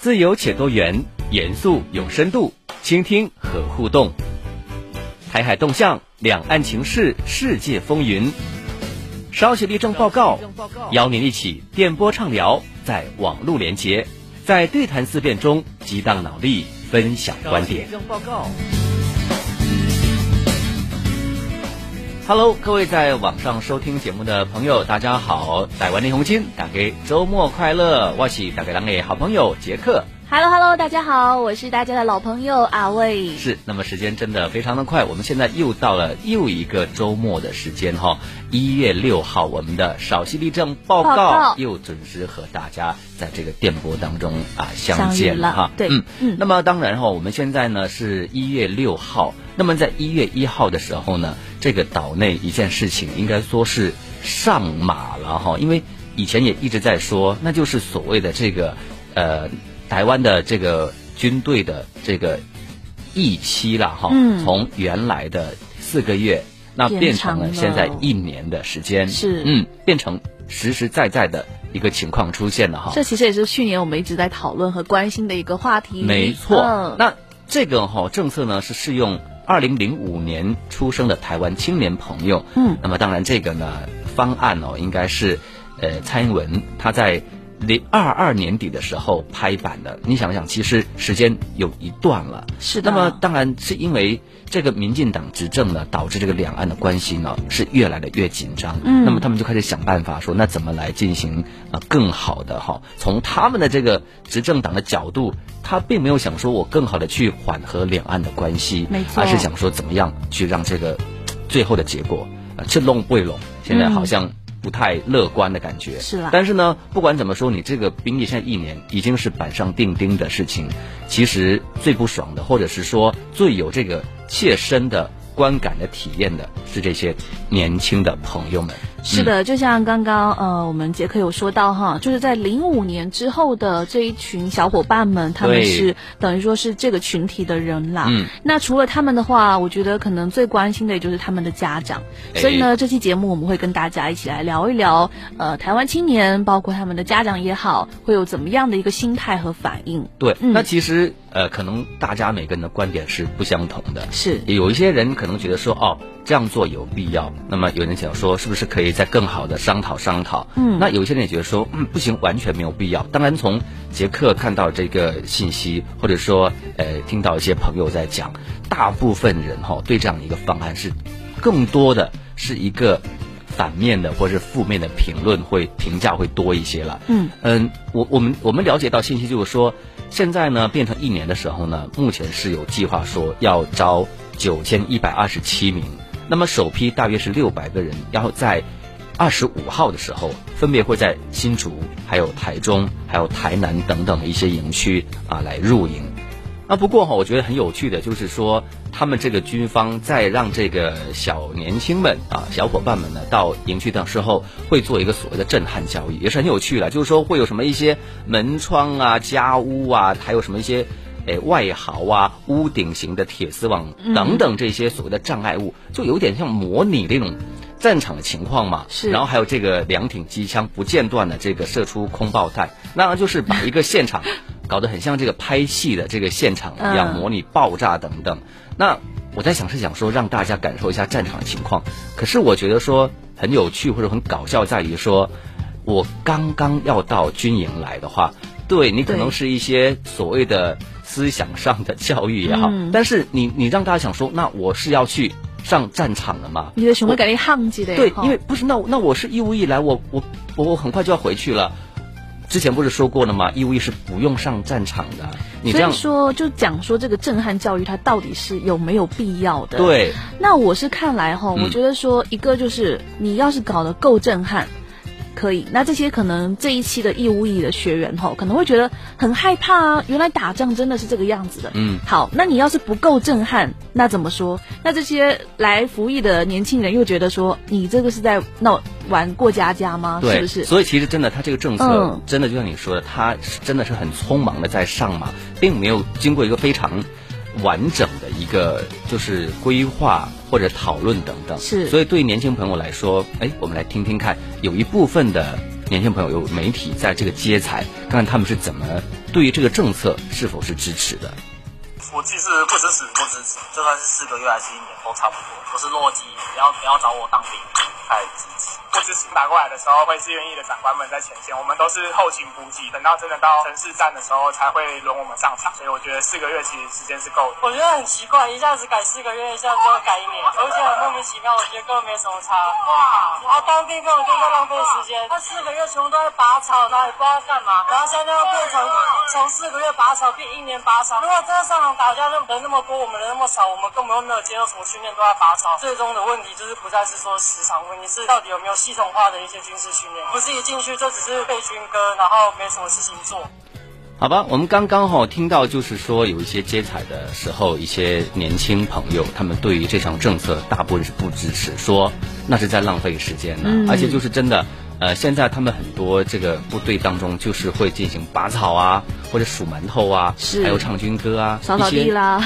自由且多元，严肃有深度，倾听和互动。台海动向，两岸情势，世界风云。稍息立正报告，邀您一起电波畅聊，在网络连接，在对谈思辨中激荡脑力，分享观点。Hello，各位在网上收听节目的朋友，大家好，百万林红心打给周末快乐！我是大家两个好朋友杰克。Hello Hello，大家好，我是大家的老朋友阿卫。是，那么时间真的非常的快，我们现在又到了又一个周末的时间哈。一月六号，我们的少息立正报告又准时和大家在这个电波当中啊相见了见哈。对嗯嗯那么当然哈，我们现在呢是一月六号，那么在一月一号的时候呢，这个岛内一件事情应该说是上马了哈，因为以前也一直在说，那就是所谓的这个呃台湾的这个军队的这个役期了哈，嗯从原来的四个月，那变变成了现在一年的时间，是嗯，变成实实在在的一个情况出现了哈。这其实也是去年我们一直在讨论和关心的一个话题。没错，嗯那这个哈、政策呢是适用二零零五年出生的台湾青年朋友。嗯那么当然这个呢方案哦应该是呃蔡英文他在零二二年底的时候拍板的。你想想，其实时间有一段了。是的。那么当然是因为这个民进党执政呢，导致这个两岸的关系呢是越来的越紧张。嗯那么他们就开始想办法说，那怎么来进行啊、呃更好的哈？从他们的这个执政党的角度，他并没有想说我更好的去缓和两岸的关系，没错而是想说怎么样去让这个最后的结果啊吃拢不拢，现在好像。不太乐观的感觉嗯是啦但是呢，不管怎么说，你这个兵役现在一年已经是板上钉钉的事情。其实最不爽的，或者是说最有这个切身的观感的体验的，是这些年轻的朋友们。是的，就像刚刚呃，我们杰克有说到哈，就是在零五年之后的这一群小伙伴们，他们是等于说是这个群体的人啦。嗯，那除了他们的话，我觉得可能最关心的也就是他们的家长。哎所以呢，这期节目我们会跟大家一起来聊一聊，呃，台湾青年包括他们的家长也好，会有怎么样的一个心态和反应。对，嗯那其实呃，可能大家每个人的观点是不相同的。是，有一些人可能觉得说，哦，这样做有必要。那么有人想说，是不是可以再更好的商讨商讨？嗯那有些人也觉得说，嗯，不行，完全没有必要。当然，从杰克看到这个信息，或者说，呃，听到一些朋友在讲，大部分人哈、对这样一个方案是更多的是一个反面的或者是负面的评论会评价会多一些了。嗯嗯，我我们我们了解到信息就是说，现在呢变成一年的时候呢，目前是有计划说要招九千一百二十七名，那么首批大约是六百个人，然后在二十五号的时候，分别会在新竹、还有台中、还有台南等等的一些营区啊来入营。那，不过哈，我觉得很有趣的就是说，他们这个军方在让这个小年轻们啊、小伙伴们呢到营区的时候，会做一个所谓的震撼教育，也是很有趣的。就是说会有什么一些门窗啊、家屋啊，还有什么一些诶外壕啊、屋顶型的铁丝网等等这些所谓的障碍物，就有点像模拟那种。战场的情况嘛，是然后还有这个两挺机枪不间断的这个射出空爆弹，那就是把一个现场搞得很像这个拍戏的这个现场一样，嗯模拟爆炸等等。那我在想是想说让大家感受一下战场的情况，可是我觉得说很有趣或者很搞笑在于说，我刚刚要到军营来的话，对你可能是一些所谓的思想上的教育也好，嗯但是你你让大家想说，那我是要去上战场了吗？你的熊会给你抗击的。对，因为不是那那我是义务役来，我我我我很快就要回去了。之前不是说过了吗？义务役是不用上战场的。你这样说，就讲说这个震撼教育，它到底是有没有必要的？。对那我是看来哈，嗯我觉得说一个就是你要是搞得够震撼。可以，那这些可能这一期的义务役的学员吼，可能会觉得很害怕啊。原来打仗真的是这个样子的。嗯，好，那你要是不够震撼，那怎么说？那这些来服役的年轻人又觉得说，你这个是在闹玩过家家吗？对，是不是？所以其实真的，他这个政策、嗯真的就像你说的，他是真的是很匆忙的在上马，并没有经过一个非常完整的一个就是规划或者讨论等等。是所以对于年轻朋友来说，哎，我们来听听看，有一部分的年轻朋友有媒体在这个接财，看看他们是怎么对于这个政策是否是支持的？我其实不支持，不支持，就算是四个月还是一年都差不多。我是弱鸡，不要不要找我当兵，太支持。不支持打过来的时候，会志愿役的长官们在前线，我们都是后勤补给，等到真的到城市站的时候才会轮我们上场。所以我觉得四个月其实时间是够的。我觉得很奇怪，一下子改四个月，一下子又改一年，而且很莫名其妙，我觉得根本没什么差。哇，然后当兵根本就在浪费时间，他四个月全部都在拔草，然后也不知道干嘛，然后现在又变成从四个月拔草变一年拔草。如果真的上场打架，人那么多，我们人那么少，我们根本就没有接受什么训练，都在拔草。最终的问题就是不再是说时长问题，是到底有没有系统化的一些军事训练，不是一进去就只是背军歌，然后没什么事情做。好吧，我们刚刚哈听到，就是说有一些接彩的时候，一些年轻朋友，他们对于这项政策大部分是不支持，说那是在浪费时间呢，而且就是真的。呃，现在他们很多这个部队当中，就是会进行拔草啊，或者数馒头啊，还有唱军歌啊，扫扫地啦，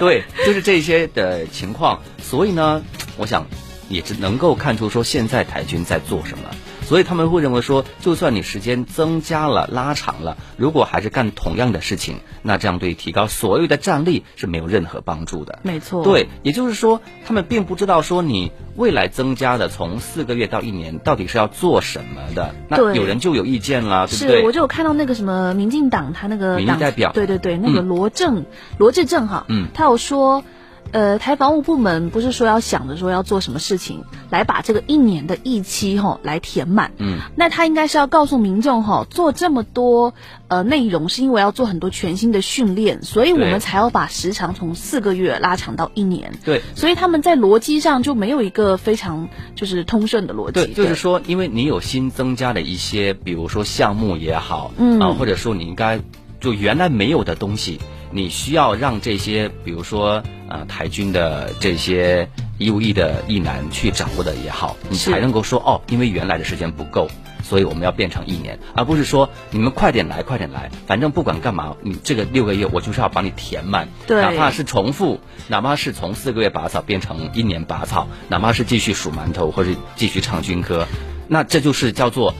对，就是这些的情况。所以呢，我想也只能够看出说现在台军在做什么。所以他们会认为说，就算你时间增加了、拉长了，如果还是干同样的事情，那这样对提高所有的战力是没有任何帮助的。没错，对，也就是说，他们并不知道说你未来增加的从四个月到一年到底是要做什么的。那有人就有意见了，对不对？是，我就有看到那个什么民进党他那个民意代表，对对对，那个罗正罗志正哈，嗯，他有说。呃，台防务部门不是说要想着说要做什么事情来把这个一年的疫期哈来填满，嗯，那他应该是要告诉民众哈，做这么多呃内容是因为要做很多全新的训练，所以我们才要把时长从四个月拉长到一年。对，所以他们在逻辑上就没有一个非常就是通顺的逻辑。对，就是说，因为你有新增加的一些，比如说项目也好，嗯啊，或者说你应该就原来没有的东西。你需要让这些，比如说，呃，台军的这些义务役的役男去掌握的也好，你才能够说哦，因为原来的时间不够，所以我们要变成一年，而不是说你们快点来，快点来，反正不管干嘛，你这个六个月我就是要把你填满，哪怕是重复，哪怕是从四个月拔草变成一年拔草，哪怕是继续数馒头或者继续唱军歌，那这就是叫做。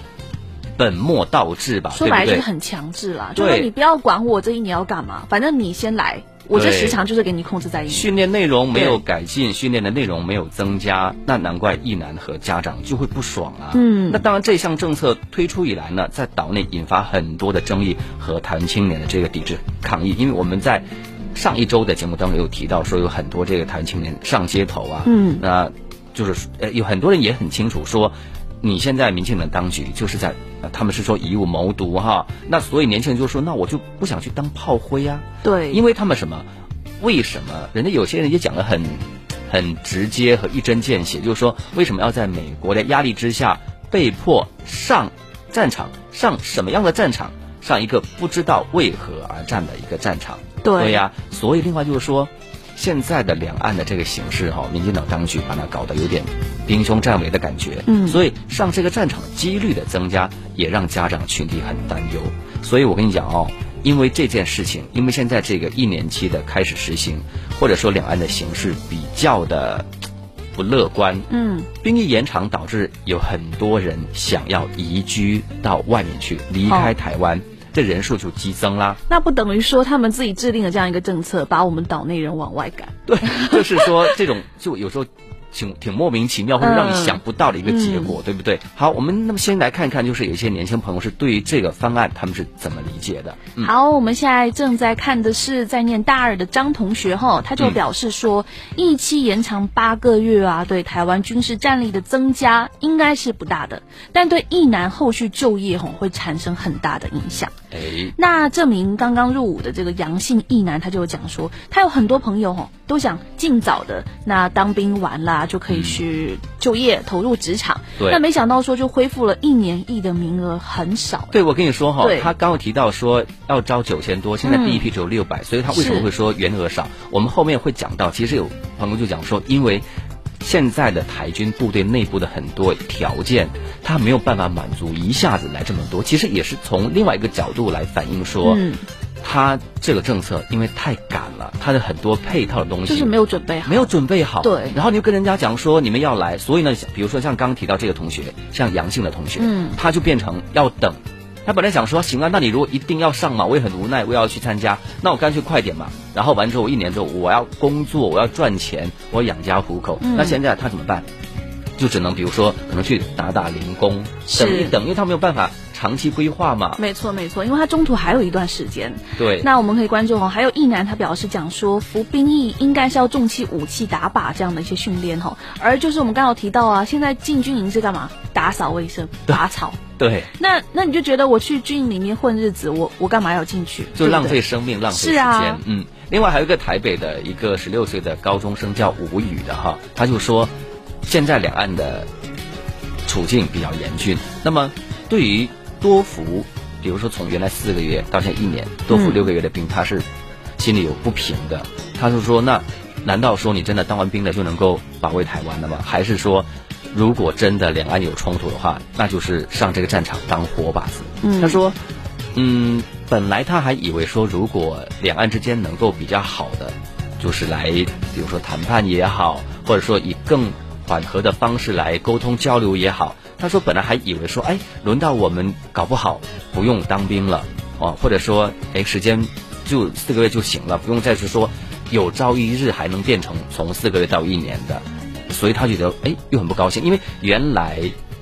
本末倒置吧，说白了就是很强制啦，就是你不要管我这一年要干嘛，反正你先来，我这时长就是给你控制在一训练内容没有改进，训练的内容没有增加，那难怪一男和家长就会不爽啊。嗯，那当然这项政策推出以来呢，在岛内引发很多的争议和台湾青年的这个抵制抗议，因为我们在上一周的节目当中有提到说有很多这个台湾青年上街头啊，嗯，那就是呃有很多人也很清楚说。你现在民进党当局就是在，他们是说以武谋独哈，那所以年轻人就说，那我就不想去当炮灰啊。对，因为他们什么？为什么？人家有些人也讲的很，很直接和一针见血，就是说为什么要在美国的压力之下被迫上战场？上什么样的战场？上一个不知道为何而战的一个战场。对呀，所以另外就是说。现在的两岸的这个形势哈，民进党当局把它搞得有点兵凶战危的感觉，嗯，所以上这个战场几率的增加，也让家长群体很担忧。所以我跟你讲哦，因为这件事情，因为现在这个一年期的开始实行，或者说两岸的形势比较的不乐观，嗯，兵役延长导致有很多人想要移居到外面去，离开台湾。这人数就激增啦，那不等于说他们自己制定了这样一个政策，把我们岛内人往外赶？对，就是说这种就有时候。挺挺莫名其妙或者让你想不到的一个结果，对不对？好，我们那么先来看看，就是有一些年轻朋友是对于这个方案他们是怎么理解的。好，我们现在正在看的是在念大二的张同学哈，他就表示说，一期延长八个月啊，对台湾军事战力的增加应该是不大的，但对一男后续就业吼会产生很大的影响。哎，那这名刚刚入伍的这个阳性一男，他就讲说，他有很多朋友哦都想尽早的那当兵完了。就可以去就业投入职场，对，那没想到说就恢复了一年一的名额很少。对，我跟你说哈，他刚刚提到说要招九千多，现在第一批只有六百，所以他为什么会说员额少？我们后面会讲到，其实有朋友就讲说，因为现在的台军部队内部的很多条件，他没有办法满足一下子来这么多，其实也是从另外一个角度来反映说。他这个政策因为太赶了，他的很多配套的东西就是没有准备好，没有准备好。对，然后你就跟人家讲说你们要来，所以呢，比如说像刚刚提到这个同学，像阳性的同学，嗯，他就变成要等他本来想说，行啊，那你如果一定要上嘛，我也很无奈，我也要去参加，那我干脆快点嘛。然后完之后，一年之后我要工作，我要赚钱，我要养家糊口。那现在他怎么办？就只能比如说，可能去打打零工，等一等，因为他没有办法长期规划嘛。没错没错，因为他中途还有一段时间。对。那我们可以关注哦，还有一男他表示讲说，服兵役应该是要重器武器打靶这样的一些训练哈，而就是我们刚好提到啊，现在进军营是干嘛？打扫卫生、拔草。对。那那你就觉得我去军营里面混日子，我我干嘛要进去？就浪费生命，浪费时间。嗯。另外还有一个台北的一个十六岁的高中生叫吴宇的哈，他就说。现在两岸的处境比较严峻，那么对于多服，比如说从原来四个月到现在一年，多服六个月的兵，他是心里有不平的。他就说：“那难道说你真的当完兵了就能够保卫台湾了吗？还是说，如果真的两岸有冲突的话，那就是上这个战场当活靶子？”他说：“嗯，本来他还以为说，如果两岸之间能够比较好的，就是来，比如说谈判也好，或者说以更……”缓和的方式来沟通交流也好，他说本来还以为说，哎，轮到我们搞不好不用当兵了，哦，或者说，哎，时间就四个月就行了，不用再去说有朝一日还能变成从四个月到一年的，所以他觉得，哎，又很不高兴，因为原来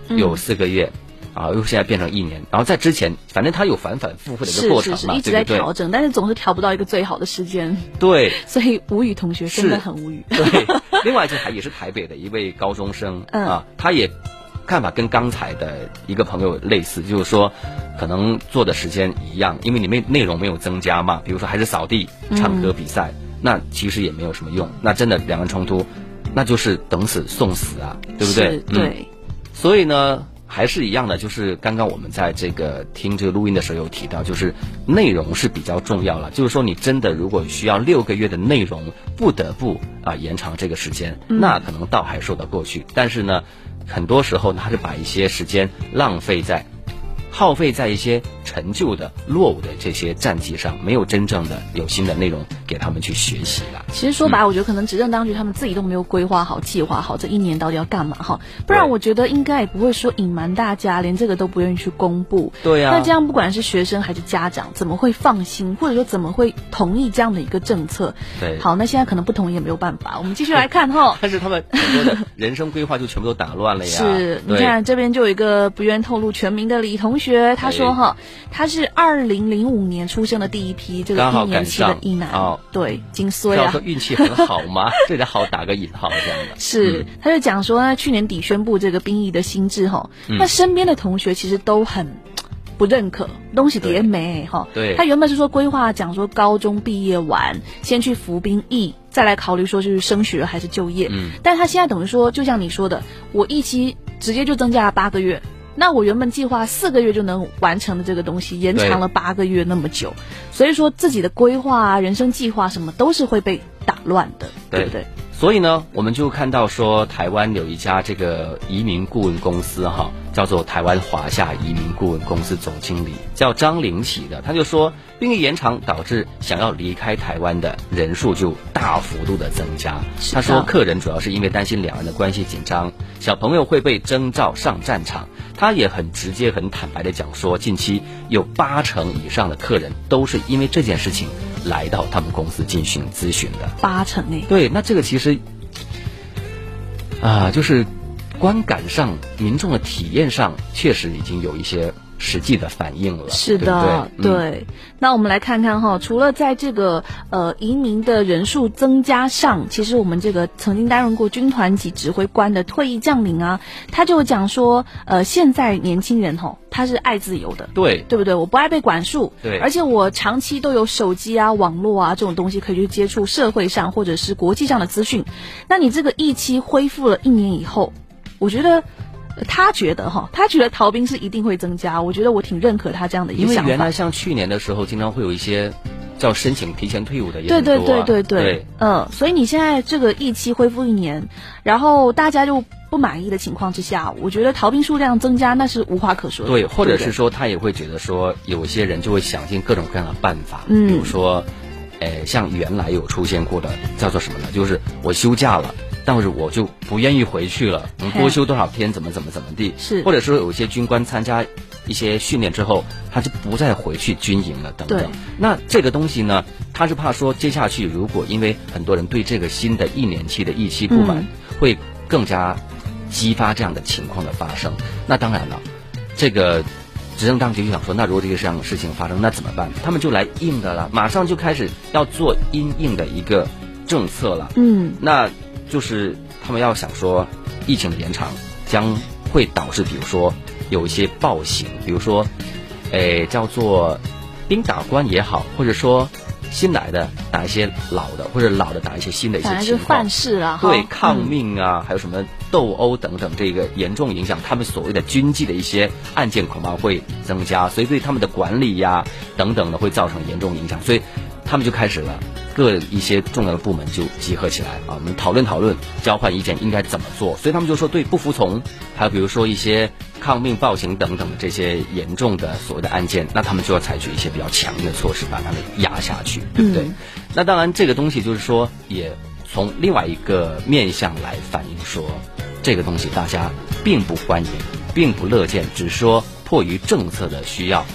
有四个月。啊，又现在变成一年，然后在之前，反正他有反反复复的一个过程嘛，一直在调整，但是总是调不到一个最好的时间。对，所以吴语同学真的很无语。对，另外就还也是台北的一位高中生啊，他也看法跟刚才的一个朋友类似，就是说可能做的时间一样，因为你没内容没有增加嘛，比如说还是扫地、唱歌比赛，那其实也没有什么用。那真的两岸冲突，那就是等死送死啊，对不对？对。所以呢。还是一样的，就是刚刚我们在这个听这个录音的时候有提到，就是内容是比较重要了。就是说，你真的如果需要六个月的内容，不得不啊延长这个时间，那可能倒还说得过去。但是呢，很多时候他，是把一些时间浪费在。耗费在一些陈旧的、落伍的这些战绩上，没有真正的有新的内容给他们去学习了。其实说白了，我觉得可能执政当局他们自己都没有规划好、计划好这一年到底要干嘛哈。不然我觉得应该也不会说隐瞒大家，连这个都不愿意去公布。对呀。那这样不管是学生还是家长，怎么会放心，或者说怎么会同意这样的一个政策？对。好，那现在可能不同意也没有办法。我们继续来看哈。但是他们很多的人生规划就全部都打乱了呀。是，你看这边就有一个不愿透露全名的李同学，他说。哈，他是二零零五年出生的第一批这个一年期的一男，哦，对，金穗啊，说运气很好吗？这里好打个引号这样的。是，他就讲说呢，去年底宣布这个兵役的新制哈，那身边的同学其实都很不认可，东西叠没哈。对，他原本是说规划讲说高中毕业完先去服兵役，再来考虑说就是升学还是就业。嗯，但他现在等于说，就像你说的，我一期直接就增加了八个月。那我原本计划四个月就能完成的这个东西，延长了八个月那么久，所以说自己的规划啊、人生计划什么都是会被打乱的，对不对？所以呢，我们就看到说，台湾有一家这个移民顾问公司哈，叫做台湾华夏移民顾问公司总经理叫张玲启的，他就说，兵役延长导致想要离开台湾的人数就大幅度的增加。他说，客人主要是因为担心两岸的关系紧张，小朋友会被征召上战场。他也很直接、很坦白的讲说，近期有八成以上的客人都是因为这件事情来到他们公司进行咨询的。八成诶。对，那这个其实啊，就是观感上、民众的体验上，确实已经有一些。实际的反应了，是的，对。那我们来看看哈，除了在这个呃移民的人数增加上，其实我们这个曾经担任过军团级指挥官的退役将领啊，他就讲说，呃，现在年轻人哈，他是爱自由的，对，对不对？我不爱被管束，对，而且我长期都有手机啊、网络啊这种东西可以去接触社会上或者是国际上的资讯。那你这个疫期恢复了一年以后，我觉得。他觉得哈，他觉得逃兵是一定会增加。我觉得我挺认可他这样的一个想法。因为原来像去年的时候，经常会有一些叫申请提前退伍的，对对对对对，嗯，所以你现在这个役期恢复一年，然后大家就不满意的情况之下，我觉得逃兵数量增加那是无话可说。对，或者是说他也会觉得说，有些人就会想尽各种各样的办法，比如说，呃，像原来有出现过的叫做什么呢？就是我休假了。但是我就不愿意回去了，能多休多少天，怎么怎么怎么地？是，或者说有些军官参加一些训练之后，他就不再回去军营了，等等。那这个东西呢，他是怕说接下去如果因为很多人对这个新的一年期的预期不满，嗯会更加激发这样的情况的发生。那当然了，这个执政当局就想说，那如果这个这样的事情发生，那怎么办？他们就来硬的了，马上就开始要做因应的一个政策了。嗯，那就是他们要想说，疫情的延长将会导致，比如说有一些暴行，比如说，诶叫做兵打官也好，或者说新来的打一些老的，或者老的打一些新的一些情况。对抗嗯命啊，还有什么斗殴等等，这个严重影响他们所谓的军纪的一些案件，恐怕会增加，所以对他们的管理呀、等等的会造成严重影响，所以他们就开始了。各一些重要的部门就集合起来啊，我们讨论讨论，交换意见应该怎么做。所以他们就说，对不服从，还有比如说一些抗命、暴行等等的这些严重的所谓的案件，那他们就要采取一些比较强硬的措施，把他们压下去，对不对？嗯那当然，这个东西就是说，也从另外一个面向来反映说，这个东西大家并不欢迎，并不乐见，只是说迫于政策的需要，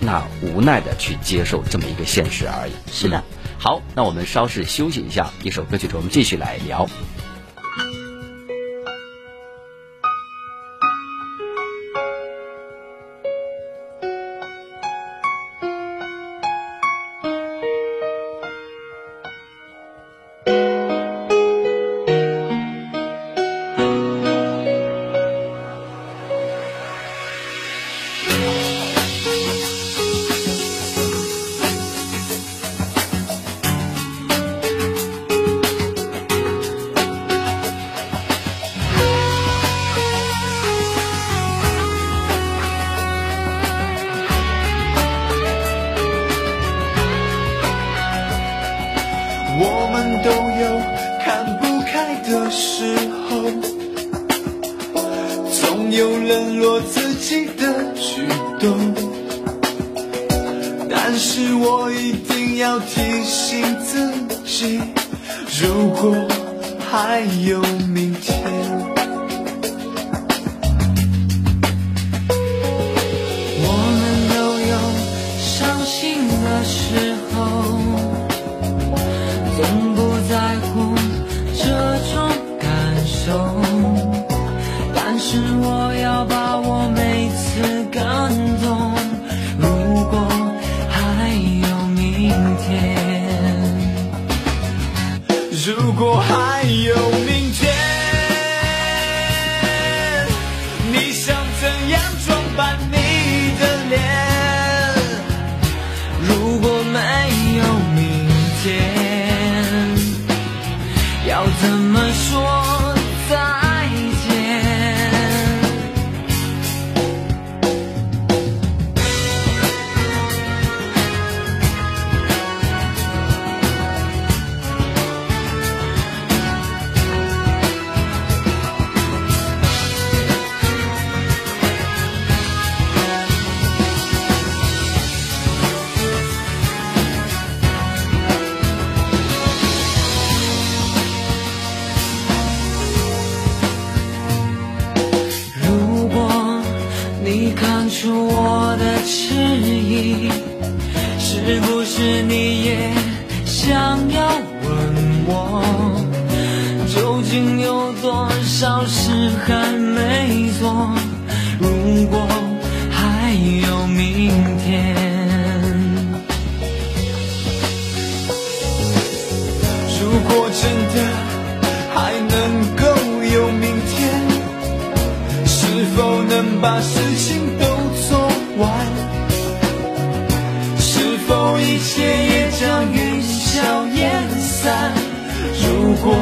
那无奈的去接受这么一个现实而已。是的嗯好，那我们稍事休息一下，一首歌曲之后，我们继续来聊。过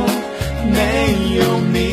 没有你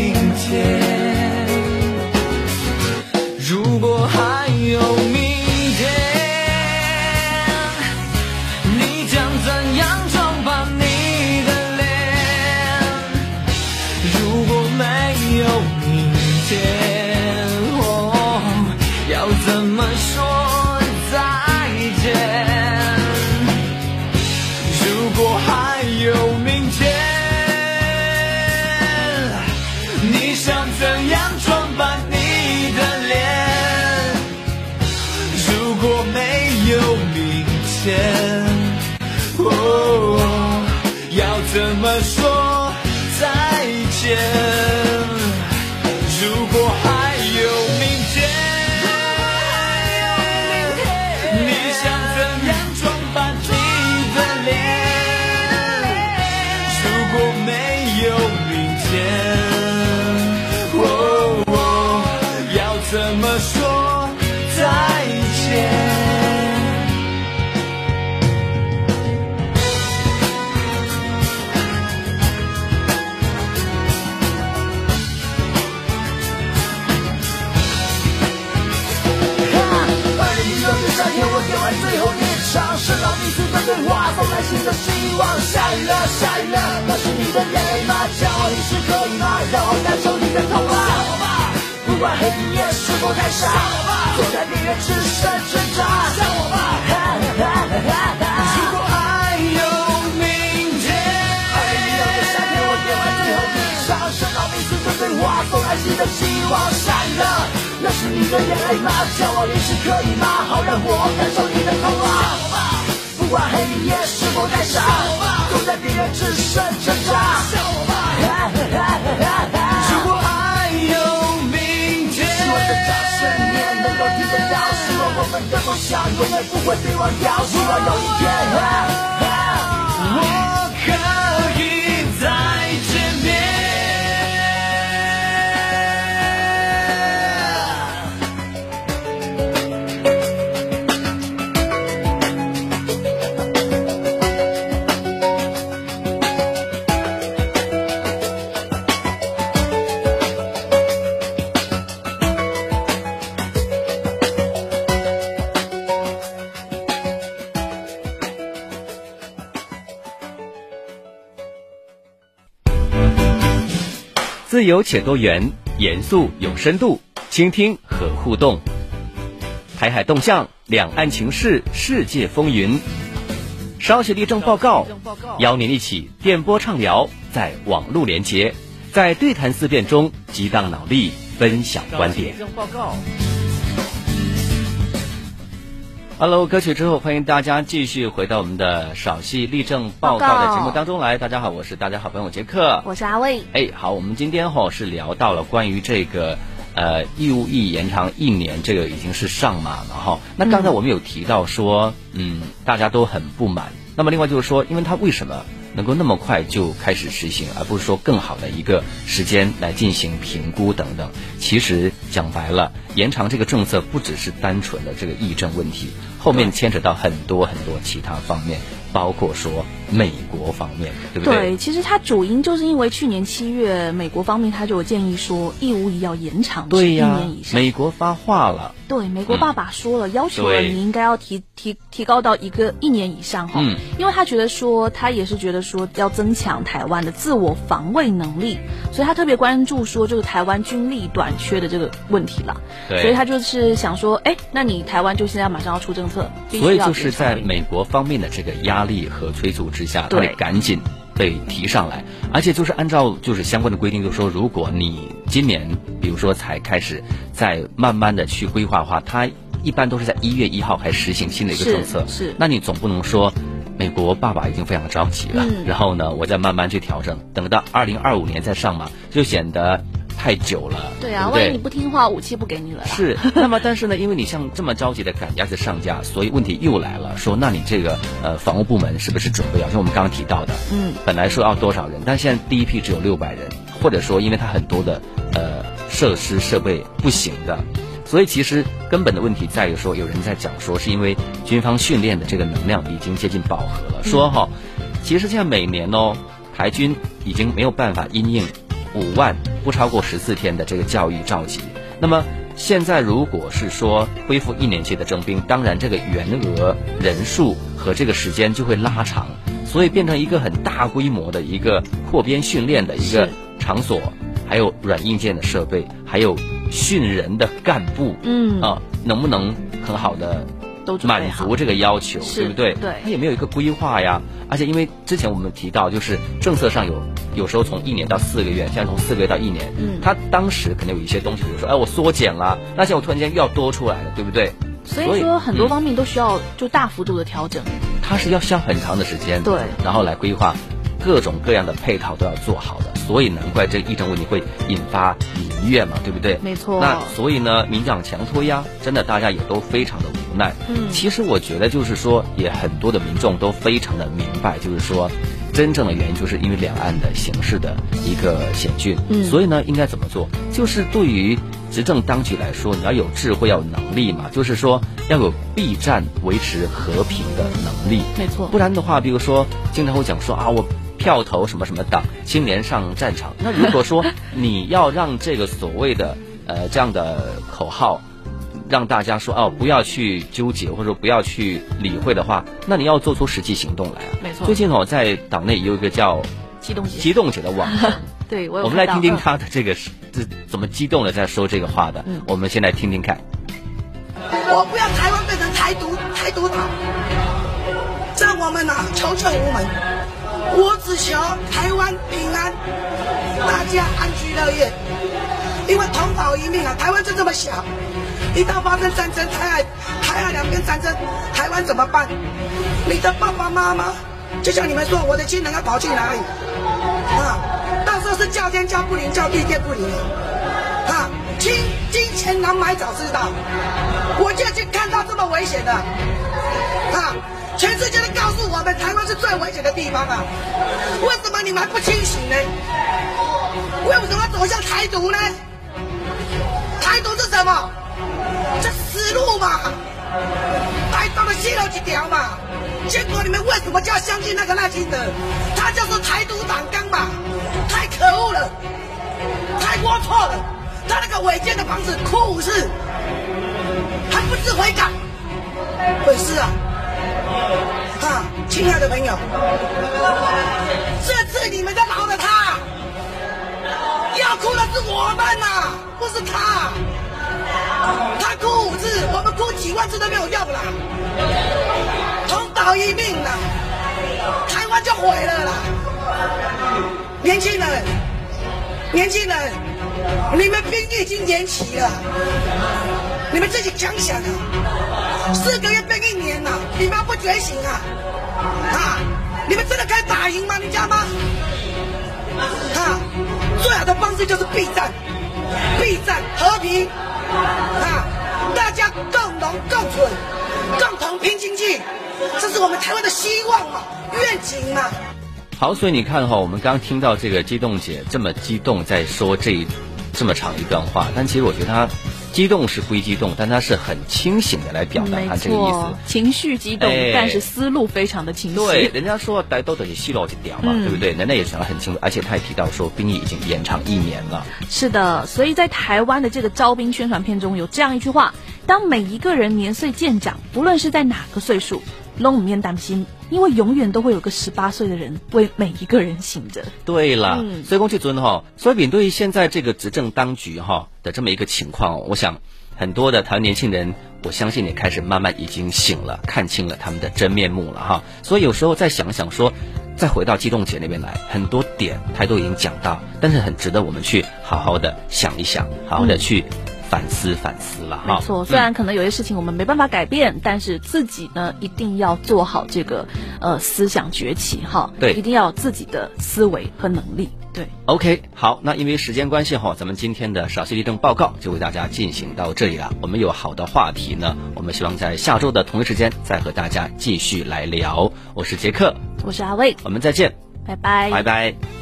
后一场，收到你诉的对话，送来新的希望。下雨了，下雨了，那是你的眼泪吗？叫我淋湿可以吗？让我感受你的痛啊！像我吧，不管黑夜是否太傻，像我吧，坐在边缘只剩挣扎。像我吧，如果还有明天，二零零六年夏天，我给完最后一场，收到你诉的对话，送来新的希望。下雨了，那是你的眼泪吗？叫我淋湿可以吗？好让我感受你的痛啊！不管黑夜是否太傻，都，在边缘只剩挣扎。如果还有明天，希望这掌声你也能够听得到，希望我们的梦想永远不会被忘掉，希望有一天。自由且多元，严肃有深度，倾听和互动。台海动向，两岸情势，世界风云。稍写立正报告，邀您一起电波畅聊，在网络连接，在对谈思辨中激荡脑力，分享观点。Hello，歌曲之后，欢迎大家继续回到我们的少戏立正报告的节目当中来。大家好，我是大家好朋友杰克。我是阿卫。哎，好，我们今天哈、是聊到了关于这个呃义务役延长一年，这个已经是上马了哈。那刚才我们有提到说，嗯，大家都很不满。那么另外就是说，因为它为什么能够那么快就开始实行，而不是说更好的一个时间来进行评估等等？其实讲白了，延长这个政策不只是单纯的这个议政问题，后面牵扯到很多很多其他方面，包括说美国方面，对不对？对其实它主因就是因为去年七月，美国方面他就有建议说义务役要延长至一年以，上。美国发话了。对，美国爸爸说了，要求了你应该要提提提高到一个一年以上哈，嗯因为他觉得说他也是觉得说要增强台湾的自我防卫能力，所以他特别关注说这个台湾军力短缺的这个问题了，对所以他就是想说，哎，那你台湾就现在马上要出政策，必须所以就是在美国方面的这个压力和催促之下，他得赶紧被提上来，而且就是按照就是相关的规定，就是说，如果你今年比如说才开始在慢慢的去规划的话，它一般都是在一月一号开始实行新的一个政策，是那你总不能说。美国爸爸已经非常着急了，嗯然后呢，我再慢慢去调整，等到二零二五年再上马，就显得太久了，对啊，万一你？不听话，武器不给你了。是，那么但是呢，因为你像这么着急的赶鸭子上架，所以问题又来了，说那你这个呃防务部门是不是准备要像我们刚刚提到的，嗯，本来说要多少人，但现在第一批只有六百人，或者说因为它很多的呃设施设备不行的，所以其实根本的问题在于说，有人在讲说是因为军方训练的这个能量已经接近饱和了，说哈，其实现在每年哦，台军已经没有办法因应五万不超过十四天的这个教育召集。那么现在如果是说恢复一年期的征兵，当然这个员额、人数和这个时间就会拉长，所以变成一个很大规模的一个扩编训练的一个场所，还有软硬件的设备，还有训人的干部，嗯啊，能不能很好的满足这个要求，对不对？对它也没有一个规划呀。而且因为之前我们提到，就是政策上有有时候从一年到四个月，现在从四个月到一年，嗯他当时可能有一些东西，比如说，哎，我缩减了，那现在我突然间又要多出来了，对不对？所以说很多方面都需要就大幅度的调整。它是要需要很长的时间，对，然后来规划各种各样的配套都要做好的，所以难怪这议政问题会引发民怨嘛，对不对？没错。那所以呢，民长强推呀，真的大家也都非常的无奈。嗯，其实我觉得就是说，也很多的民众都非常的明白，就是说。真正的原因就是因为两岸的形势的一个险峻，嗯，所以呢，应该怎么做？就是对于执政当局来说，你要有智慧，要有能力嘛，就是说要有避战、维持和平的能力，没错。不然的话，比如说经常会讲说啊，我票投什么什么党，青年上战场。那如果说你要让这个所谓的呃这样的口号。让大家说哦，不要去纠结，或者说不要去理会的话，那你要做出实际行动来啊！没错。最近哦，在党内有一个叫“激动姐”激动姐的网红，对我我们来听听他的这个是这怎么激动的在说这个话的。嗯，我们先来听听看。我不要台湾变成台独台独党，在我们呐求救无门，我只求台湾平安，大家安居乐业，因为同保一命啊，台湾就这么小。一旦发生战争，台海台海两边战争，台湾怎么办？你的爸爸妈妈，就像你们说，我的亲人要跑去哪里？啊，到时候是叫天叫不灵，叫地叫不灵。啊，金金钱难买早知道，我就已经看到这么危险的。啊，全世界都告诉我们，台湾是最危险的地方啊！为什么你们还不清醒呢？为什么走向台独呢？台独是什么？这死路嘛，挨到了西楼几条嘛，结果你们为什么就要相信那个赖清德？他就是台独党纲嘛，太可恶了，太龌龊了，他那个违建的房子哭五次，还不知悔改，悔事啊！啊，亲爱的朋友，这次你们在饶了他，要哭的是我们呐，不是他。他哭五次，我们哭几万次都没有用啦。同岛一命啦，台湾就毁了啦。年轻人，年轻人，你们兵役已经延期了，你们自己想想啊，四个月变一年了，你们不觉醒啊？啊，你们真的可以打赢吗？你知道吗？啊，最好的方式就是避战，避战和平。啊！大家共荣共，同拼经济，这是我们台湾的希望嘛，愿景嘛。好，所以你看哈，我们刚听到这个激动姐这么激动在说这一这么长一段话，但其实我觉得她。激动是归激动，但他是很清醒的来表达他这个意思。情绪激动，但是思路非常的清晰。对，人家说大家都等于细路去屌嘛，对不对？人家也想得很清楚，而且他也提到说兵役已经延长一年了。是的，所以在台湾的这个招兵宣传片中有这样一句话：当每一个人年岁渐长，不论是在哪个岁数。拢面担心，因为永远都会有个十八岁的人为每一个人醒着。对了，所以公去尊哈，所以对于现在这个执政当局哈的这么一个情况，我想很多的台湾年轻人，我相信也开始慢慢已经醒了，看清了他们的真面目了哈。所以有时候再想想说，再回到激动姐那边来，很多点他都已经讲到，但是很值得我们去好好的想一想，好好的去。反思反思了哈，没错。虽然可能有些事情我们没办法改变，但是自己呢一定要做好这个呃思想崛起哈，对，一定要有自己的思维和能力。对，OK，好，那因为时间关系哈，咱们今天的少息地震报告就为大家进行到这里了。我们有好的话题呢，我们希望在下周的同一时间再和大家继续来聊。我是杰克，我是阿卫，我们再见，拜拜，拜拜。